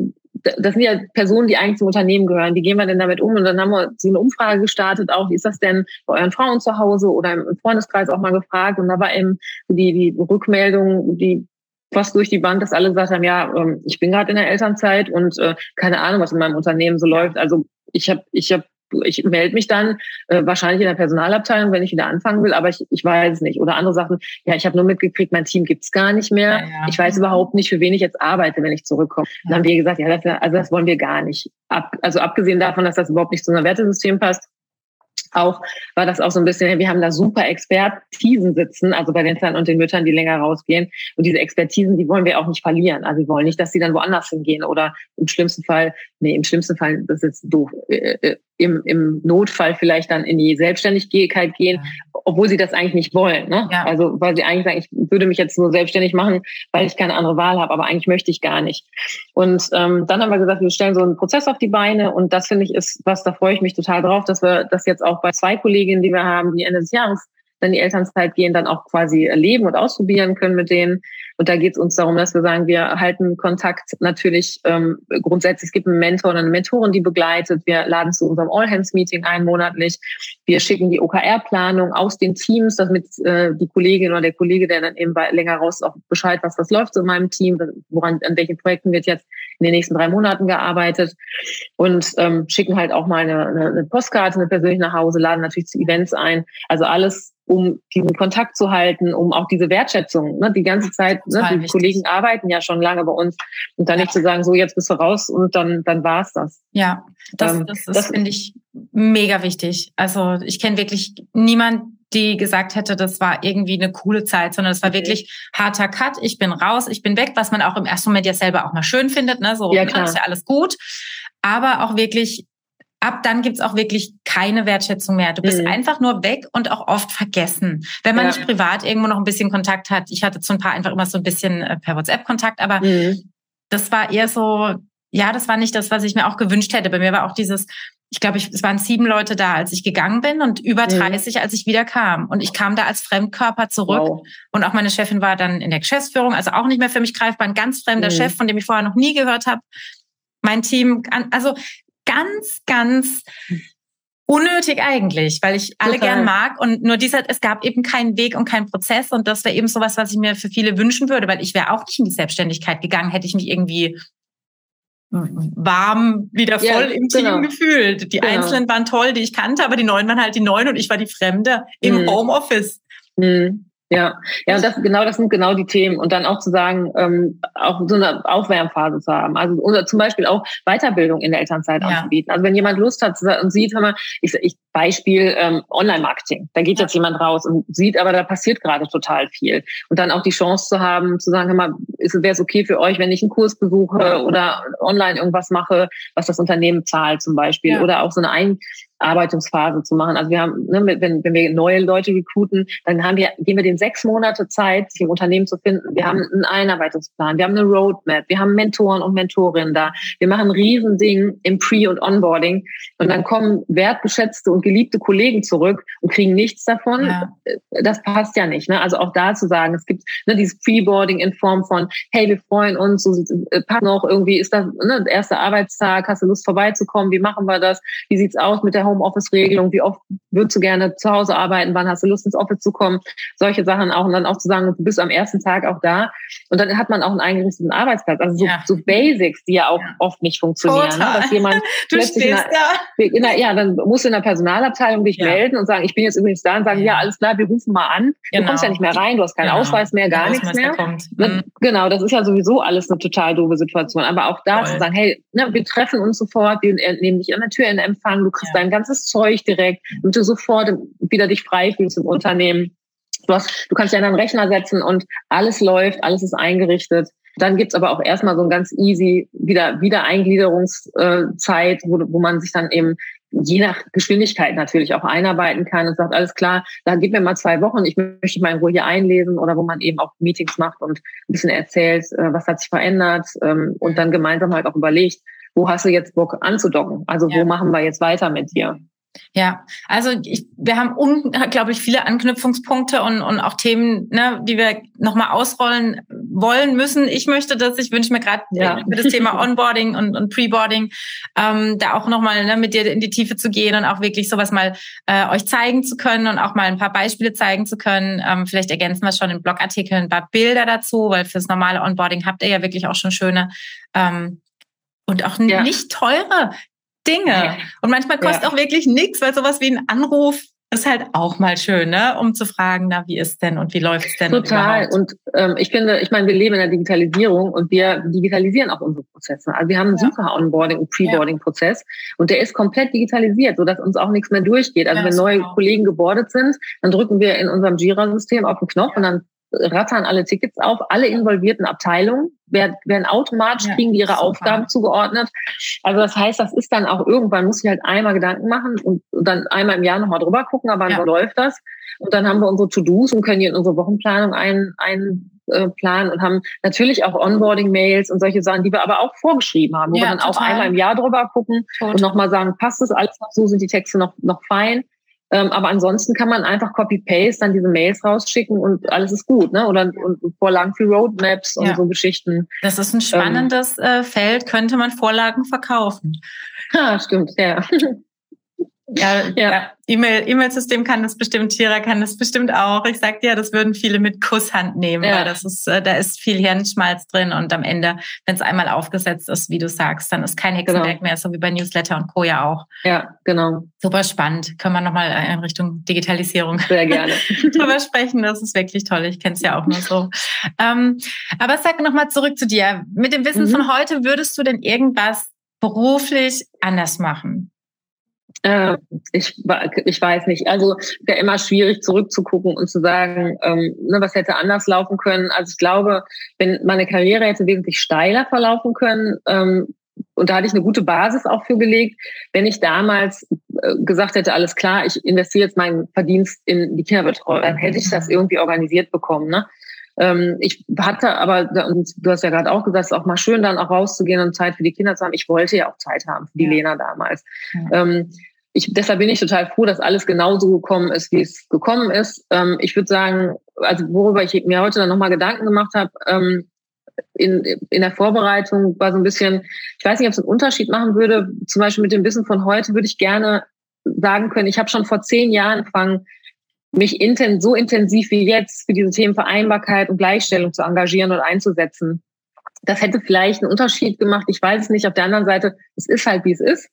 das sind ja Personen, die eigentlich zum Unternehmen gehören. Wie gehen wir denn damit um? Und dann haben wir so eine Umfrage gestartet, auch wie ist das denn bei euren Frauen zu Hause oder im Freundeskreis auch mal gefragt. Und da war eben die, die Rückmeldung, die fast durch die Bank, dass alle gesagt haben, ja, ähm, ich bin gerade in der Elternzeit und äh, keine Ahnung, was in meinem Unternehmen so läuft. Also ich habe ich hab ich melde mich dann äh, wahrscheinlich in der Personalabteilung, wenn ich wieder anfangen will, aber ich, ich weiß es nicht. Oder andere Sachen, ja, ich habe nur mitgekriegt, mein Team gibt's gar nicht mehr. Ja, ja. Ich weiß überhaupt nicht, für wen ich jetzt arbeite, wenn ich zurückkomme. Ja. Dann haben wir gesagt, ja, das, also das wollen wir gar nicht. Ab, also abgesehen davon, dass das überhaupt nicht zu unserem Wertesystem passt, auch war das auch so ein bisschen, wir haben da super Expertisen sitzen, also bei den Eltern und den Müttern, die länger rausgehen. Und diese Expertisen, die wollen wir auch nicht verlieren. Also wir wollen nicht, dass sie dann woanders hingehen oder im schlimmsten Fall, nee, im schlimmsten Fall, das ist jetzt doof, äh, äh im, im Notfall vielleicht dann in die Selbstständigkeit gehen, obwohl sie das eigentlich nicht wollen. Ne? Ja. Also weil sie eigentlich sagen, ich würde mich jetzt nur selbstständig machen, weil ich keine andere Wahl habe, aber eigentlich möchte ich gar nicht. Und ähm, dann haben wir gesagt, wir stellen so einen Prozess auf die Beine und das finde ich ist was, da freue ich mich total drauf, dass wir das jetzt auch bei zwei Kolleginnen, die wir haben, die Ende des Jahres dann die Elternzeit gehen, dann auch quasi erleben und ausprobieren können mit denen. Und da geht es uns darum, dass wir sagen, wir halten Kontakt natürlich ähm, grundsätzlich. Es gibt einen Mentor und eine Mentorin, die begleitet. Wir laden zu unserem All-Hands-Meeting ein monatlich. Wir schicken die OKR-Planung aus den Teams, damit äh, die Kollegin oder der Kollege, der dann eben länger raus auch Bescheid, was das läuft in meinem Team, woran an welchen Projekten wird jetzt in den nächsten drei Monaten gearbeitet und ähm, schicken halt auch mal eine, eine, eine Postkarte, eine persönlich nach Hause, laden natürlich zu Events ein. Also alles um diesen Kontakt zu halten, um auch diese Wertschätzung, ne, die ganze Zeit, ne, die wichtig. Kollegen arbeiten ja schon lange bei uns und dann ja. nicht zu sagen, so jetzt bist du raus und dann dann war's das. Ja, das, ähm, das, das, das finde ich mega wichtig. Also ich kenne wirklich niemand, die gesagt hätte, das war irgendwie eine coole Zeit, sondern es war okay. wirklich harter Cut. Ich bin raus, ich bin weg, was man auch im ersten Moment ja selber auch mal schön findet, ne? So ja, ne, klar. ist ja alles gut, aber auch wirklich ab dann gibt's auch wirklich keine Wertschätzung mehr. Du bist mhm. einfach nur weg und auch oft vergessen. Wenn man ja. nicht privat irgendwo noch ein bisschen Kontakt hat. Ich hatte zu ein paar einfach immer so ein bisschen äh, per WhatsApp Kontakt, aber mhm. das war eher so, ja, das war nicht das, was ich mir auch gewünscht hätte. Bei mir war auch dieses, ich glaube, ich, es waren sieben Leute da, als ich gegangen bin und über 30, mhm. als ich wieder kam. Und ich kam da als Fremdkörper zurück. Wow. Und auch meine Chefin war dann in der Geschäftsführung, also auch nicht mehr für mich greifbar, ein ganz fremder mhm. Chef, von dem ich vorher noch nie gehört habe. Mein Team, also ganz, ganz unnötig eigentlich, weil ich alle Total. gern mag und nur dieser, es gab eben keinen Weg und keinen Prozess und das wäre eben sowas, was ich mir für viele wünschen würde, weil ich wäre auch nicht in die Selbstständigkeit gegangen, hätte ich mich irgendwie warm wieder voll ja, im Team genau. gefühlt. Die genau. Einzelnen waren toll, die ich kannte, aber die Neuen waren halt die Neuen und ich war die Fremde im mhm. Homeoffice. Mhm. Ja, ja, das, genau, das sind genau die Themen. Und dann auch zu sagen, ähm, auch so eine Aufwärmphase zu haben. Also oder zum Beispiel auch Weiterbildung in der Elternzeit ja. anzubieten. Also wenn jemand Lust hat und sieht, hör mal, ich, ich Beispiel ähm, Online-Marketing. Da geht ja. jetzt jemand raus und sieht, aber da passiert gerade total viel. Und dann auch die Chance zu haben, zu sagen, hör mal, wäre es okay für euch, wenn ich einen Kurs besuche oder online irgendwas mache, was das Unternehmen zahlt zum Beispiel. Ja. Oder auch so eine Ein Arbeitungsphase zu machen. Also wir haben, ne, wenn, wenn wir neue Leute recruiten, dann haben wir, geben wir den sechs Monate Zeit, sich im Unternehmen zu finden. Wir haben einen Einarbeitungsplan, wir haben eine Roadmap, wir haben Mentoren und Mentorinnen da. Wir machen ein Riesending im Pre- und Onboarding. Und dann kommen wertgeschätzte und geliebte Kollegen zurück und kriegen nichts davon. Ja. Das passt ja nicht. Ne? Also auch da zu sagen, es gibt ne, dieses Preboarding in Form von, hey, wir freuen uns, so, äh, passt noch irgendwie, ist das ne, der erste Arbeitstag, hast du Lust vorbeizukommen, wie machen wir das? Wie sieht's aus mit der Homeoffice-Regelung, wie oft würdest du gerne zu Hause arbeiten, wann hast du Lust ins Office zu kommen, solche Sachen auch und dann auch zu sagen, du bist am ersten Tag auch da und dann hat man auch einen eingerichteten Arbeitsplatz. Also so, ja. so Basics, die ja auch ja. oft nicht funktionieren. Ne? Dass jemand *laughs* du stehst in einer, ja. In einer, ja, dann musst du in der Personalabteilung dich melden und sagen, ich bin jetzt übrigens da und sagen, ja, alles klar, wir rufen mal an. Genau. Du kommst ja nicht mehr rein, du hast keinen genau. Ausweis mehr, gar nichts mehr. Mhm. Genau, das ist ja sowieso alles eine total doofe Situation. Aber auch da Voll. zu sagen, hey, ne, wir treffen uns sofort, wir nehmen dich an der Tür in Empfang, du kriegst dein ganzes Zeug direkt, damit du sofort wieder dich frei fühlst im Unternehmen. Du, hast, du kannst dich an deinen Rechner setzen und alles läuft, alles ist eingerichtet. Dann gibt's aber auch erstmal so ein ganz easy wieder Wiedereingliederungszeit, wo, wo man sich dann eben je nach Geschwindigkeit natürlich auch einarbeiten kann und sagt, alles klar, da gib mir mal zwei Wochen, ich möchte mal in Ruhe hier einlesen oder wo man eben auch Meetings macht und ein bisschen erzählt, äh, was hat sich verändert ähm, und dann gemeinsam halt auch überlegt, wo hast du jetzt Bock anzudocken? Also ja. wo machen wir jetzt weiter mit dir? Ja, also ich, wir haben unglaublich viele Anknüpfungspunkte und, und auch Themen, ne, die wir nochmal ausrollen wollen müssen. Ich möchte das, ich wünsche mir gerade ja. für das Thema Onboarding und, und Preboarding ähm, da auch nochmal ne, mit dir in die Tiefe zu gehen und auch wirklich sowas mal äh, euch zeigen zu können und auch mal ein paar Beispiele zeigen zu können. Ähm, vielleicht ergänzen wir schon im Blogartikel ein paar Bilder dazu, weil fürs normale Onboarding habt ihr ja wirklich auch schon schöne ähm, und auch ja. nicht teure Dinge. Und manchmal kostet ja. auch wirklich nichts, weil sowas wie ein Anruf ist halt auch mal schön, ne? um zu fragen, na, wie ist denn und wie läuft's denn? Total. Und ähm, ich finde, ich meine, wir leben in der Digitalisierung und wir digitalisieren auch unsere Prozesse. Also wir haben einen ja. super Onboarding- und Preboarding-Prozess und der ist komplett digitalisiert, sodass uns auch nichts mehr durchgeht. Also ja, wenn neue. Kollegen gebordet sind, dann drücken wir in unserem Jira-System auf den Knopf und dann rattern alle Tickets auf, alle involvierten Abteilungen werden, automatisch ja, kriegen ihre super. Aufgaben zugeordnet. Also das heißt, das ist dann auch irgendwann, muss ich halt einmal Gedanken machen und, dann einmal im Jahr nochmal drüber gucken, aber ja. so läuft das. Und dann haben wir unsere To-Dos und können die in unsere Wochenplanung ein, ein äh, und haben natürlich auch Onboarding-Mails und solche Sachen, die wir aber auch vorgeschrieben haben, wo ja, wir dann total. auch einmal im Jahr drüber gucken total. und nochmal sagen, passt das alles noch so, sind die Texte noch, noch fein? Ähm, aber ansonsten kann man einfach Copy-Paste dann diese Mails rausschicken und alles ist gut, ne? Oder und Vorlagen für Roadmaps und ja. so Geschichten. Das ist ein spannendes ähm, äh, Feld, könnte man Vorlagen verkaufen. Ja, stimmt, ja. *laughs* Ja, ja. E-Mail, E-Mail-System kann das bestimmt, Tira kann das bestimmt auch. Ich sag dir, das würden viele mit Kusshand nehmen, ja. weil das ist, äh, da ist viel Hirnschmalz drin und am Ende, wenn es einmal aufgesetzt ist, wie du sagst, dann ist kein Hexenwerk genau. mehr, so wie bei Newsletter und Co. ja auch. Ja, genau. Super spannend. Können wir nochmal in Richtung Digitalisierung Sehr gerne. *laughs* drüber sprechen. Das ist wirklich toll. Ich kenne es ja auch nur so. ähm, aber sag nochmal zurück zu dir. Mit dem Wissen mhm. von heute würdest du denn irgendwas beruflich anders machen? Äh, ich, ich weiß nicht. Also wäre immer schwierig zurückzugucken und zu sagen, ähm, ne, was hätte anders laufen können. Also ich glaube, wenn meine Karriere hätte wesentlich steiler verlaufen können, ähm, und da hatte ich eine gute Basis auch für gelegt, wenn ich damals äh, gesagt hätte, alles klar, ich investiere jetzt meinen Verdienst in die Kinderbetreuung, dann hätte ich das irgendwie organisiert bekommen. Ne? Ähm, ich hatte aber, und du hast ja gerade auch gesagt, es ist auch mal schön, dann auch rauszugehen und Zeit für die Kinder zu haben. Ich wollte ja auch Zeit haben für die ja. Lena damals. Ja. Ähm, ich, deshalb bin ich total froh, dass alles genauso gekommen ist, wie es gekommen ist. Ähm, ich würde sagen, also worüber ich mir heute dann nochmal Gedanken gemacht habe, ähm, in, in der Vorbereitung war so ein bisschen, ich weiß nicht, ob es einen Unterschied machen würde. Zum Beispiel mit dem Wissen von heute würde ich gerne sagen können, ich habe schon vor zehn Jahren angefangen, mich inten so intensiv wie jetzt für diese Themen Vereinbarkeit und Gleichstellung zu engagieren und einzusetzen. Das hätte vielleicht einen Unterschied gemacht. Ich weiß es nicht. Auf der anderen Seite, es ist halt, wie es ist.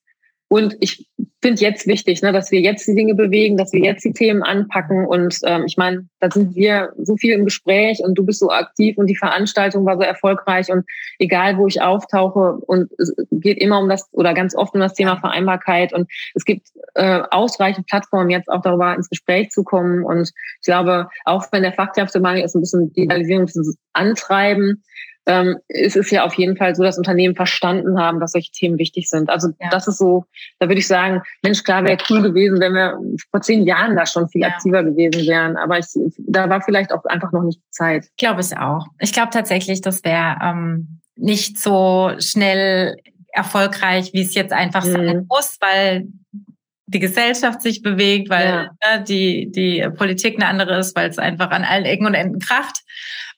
Und ich finde jetzt wichtig, ne, dass wir jetzt die Dinge bewegen, dass wir jetzt die Themen anpacken. Und ähm, ich meine, da sind wir so viel im Gespräch und du bist so aktiv und die Veranstaltung war so erfolgreich. Und egal, wo ich auftauche, und es geht immer um das oder ganz oft um das Thema Vereinbarkeit. Und es gibt äh, ausreichend Plattformen, jetzt auch darüber ins Gespräch zu kommen. Und ich glaube, auch wenn der Fachkräftemangel ist, ein bisschen Digitalisierung antreiben, ähm, ist es ja auf jeden Fall so, dass Unternehmen verstanden haben, dass solche Themen wichtig sind. Also ja. das ist so, da würde ich sagen, Mensch, klar wäre cool gewesen, wenn wir vor zehn Jahren da schon viel ja. aktiver gewesen wären. Aber ich, da war vielleicht auch einfach noch nicht Zeit. Ich glaube es auch. Ich glaube tatsächlich, das wäre ähm, nicht so schnell erfolgreich, wie es jetzt einfach mhm. sein muss, weil die Gesellschaft sich bewegt, weil ja. ne, die, die Politik eine andere ist, weil es einfach an allen Ecken und Enden kracht.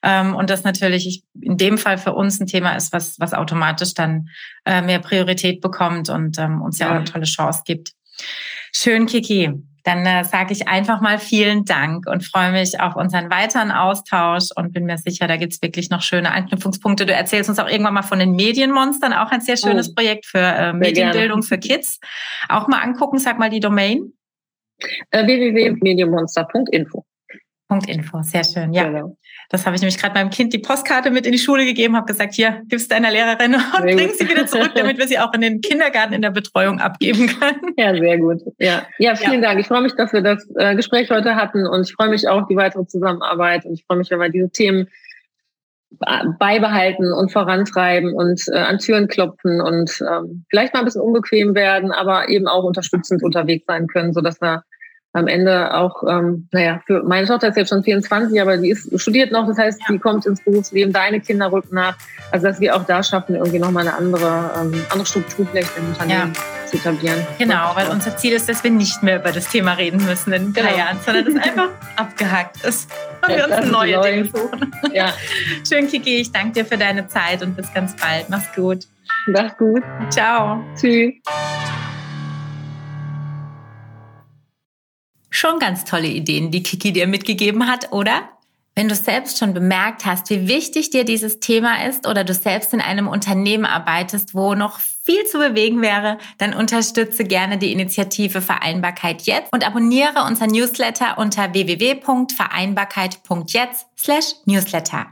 Ähm, und das natürlich in dem Fall für uns ein Thema ist, was, was automatisch dann äh, mehr Priorität bekommt und ähm, uns ja, ja auch eine tolle Chance gibt. Schön, Kiki. Dann äh, sage ich einfach mal vielen Dank und freue mich auf unseren weiteren Austausch und bin mir sicher, da gibt's wirklich noch schöne Anknüpfungspunkte. Du erzählst uns auch irgendwann mal von den Medienmonstern, auch ein sehr schönes oh, Projekt für äh, Medienbildung für Kids. Auch mal angucken, sag mal die Domain. Äh, www.medienmonster.info. Info, sehr schön. Ja, genau. das habe ich nämlich gerade meinem Kind die Postkarte mit in die Schule gegeben, habe gesagt, hier, gib's deiner Lehrerin *laughs* und sehr bring sie wieder zurück, damit wir sie auch in den Kindergarten in der Betreuung abgeben können. Ja, sehr gut. Ja, ja vielen ja. Dank. Ich freue mich, dass wir das äh, Gespräch heute hatten und ich freue mich auch auf die weitere Zusammenarbeit und ich freue mich, wenn wir diese Themen beibehalten und vorantreiben und äh, an Türen klopfen und ähm, vielleicht mal ein bisschen unbequem werden, aber eben auch unterstützend unterwegs sein können, so dass wir am Ende auch, ähm, naja, für meine Tochter ist jetzt schon 24, aber die ist studiert noch, das heißt, ja. die kommt ins Berufsleben, deine Kinder rücken nach. Also dass wir auch da schaffen, irgendwie nochmal eine andere, ähm, andere Struktur vielleicht im Unternehmen ja. zu etablieren. Genau, weil unser Ziel ist, dass wir nicht mehr über das Thema reden müssen in drei genau. Jahren, sondern dass einfach *laughs* abgehackt ist und ja, wir uns neue neu. Dinge suchen. Ja. *laughs* Schön, Kiki, ich danke dir für deine Zeit und bis ganz bald. Mach's gut. Mach's gut. Ciao. Tschüss. Schon ganz tolle Ideen, die Kiki dir mitgegeben hat, oder? Wenn du selbst schon bemerkt hast, wie wichtig dir dieses Thema ist oder du selbst in einem Unternehmen arbeitest, wo noch viel zu bewegen wäre, dann unterstütze gerne die Initiative Vereinbarkeit jetzt und abonniere unser Newsletter unter www.vereinbarkeit.jetzt slash Newsletter.